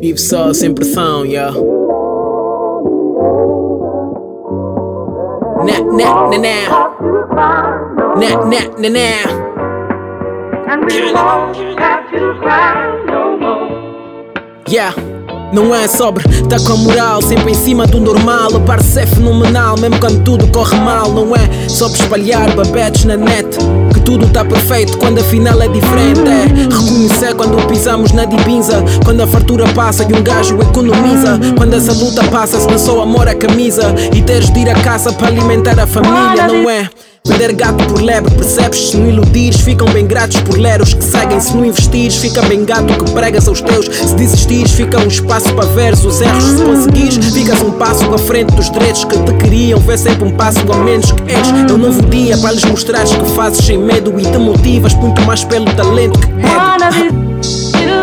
Vive só sem pressão, yeah. Nah, nah, nah, nah. Nah, nah, nah, nah. Yeah. Não é sobre, tá com a moral sempre em cima do normal. O parceiro é fenomenal, mesmo quando tudo corre mal. Não é para espalhar babetes na net. Que tudo tá perfeito quando afinal é diferente. É reconhecer quando pisamos na dibinza. Quando a fartura passa e um gajo economiza. Quando essa luta passa, se lançou amor à camisa. E teres de ir a casa para alimentar a família, não é? Vender gato por lebre, percebes? Se não iludires, ficam bem gratos por ler os que seguem. Se não investires, fica bem gato que pregas aos teus. Se desistires, fica um espaço para veres os erros. Se conseguires, ficas um passo à frente dos direitos que te queriam. Vê sempre um passo a menos que és. É um novo dia para lhes mostrares que fazes sem medo e te motivas muito mais pelo talento que é.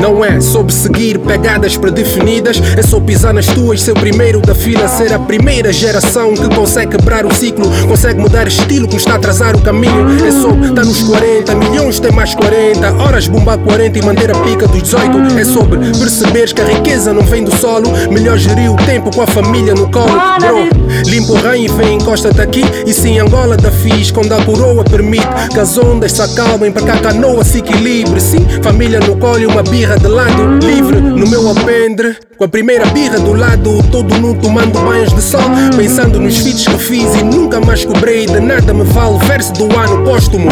Não é sobre seguir pegadas predefinidas, é só pisar nas tuas, ser o primeiro da fila, ser a primeira geração que consegue quebrar o ciclo, consegue mudar estilo que nos está a atrasar o caminho. É só estar nos 40, milhões tem mais 40, horas bombar 40 e manter a pica dos 18. É sobre perceberes que a riqueza não vem do solo, melhor gerir o tempo com a família no colo. Bro, limpa o rain e vem, encosta-te aqui. E sim, Angola da fiz, quando a coroa permite que as ondas se acalmem para que a canoa se equilibre. Sim, família no colo e uma birra de lado, livre no meu alpendre. Com a primeira birra do lado, todo nu tomando banhos de sol. Pensando nos feats que fiz e nunca mais cobrei de nada me vale. Verso do ano póstumo.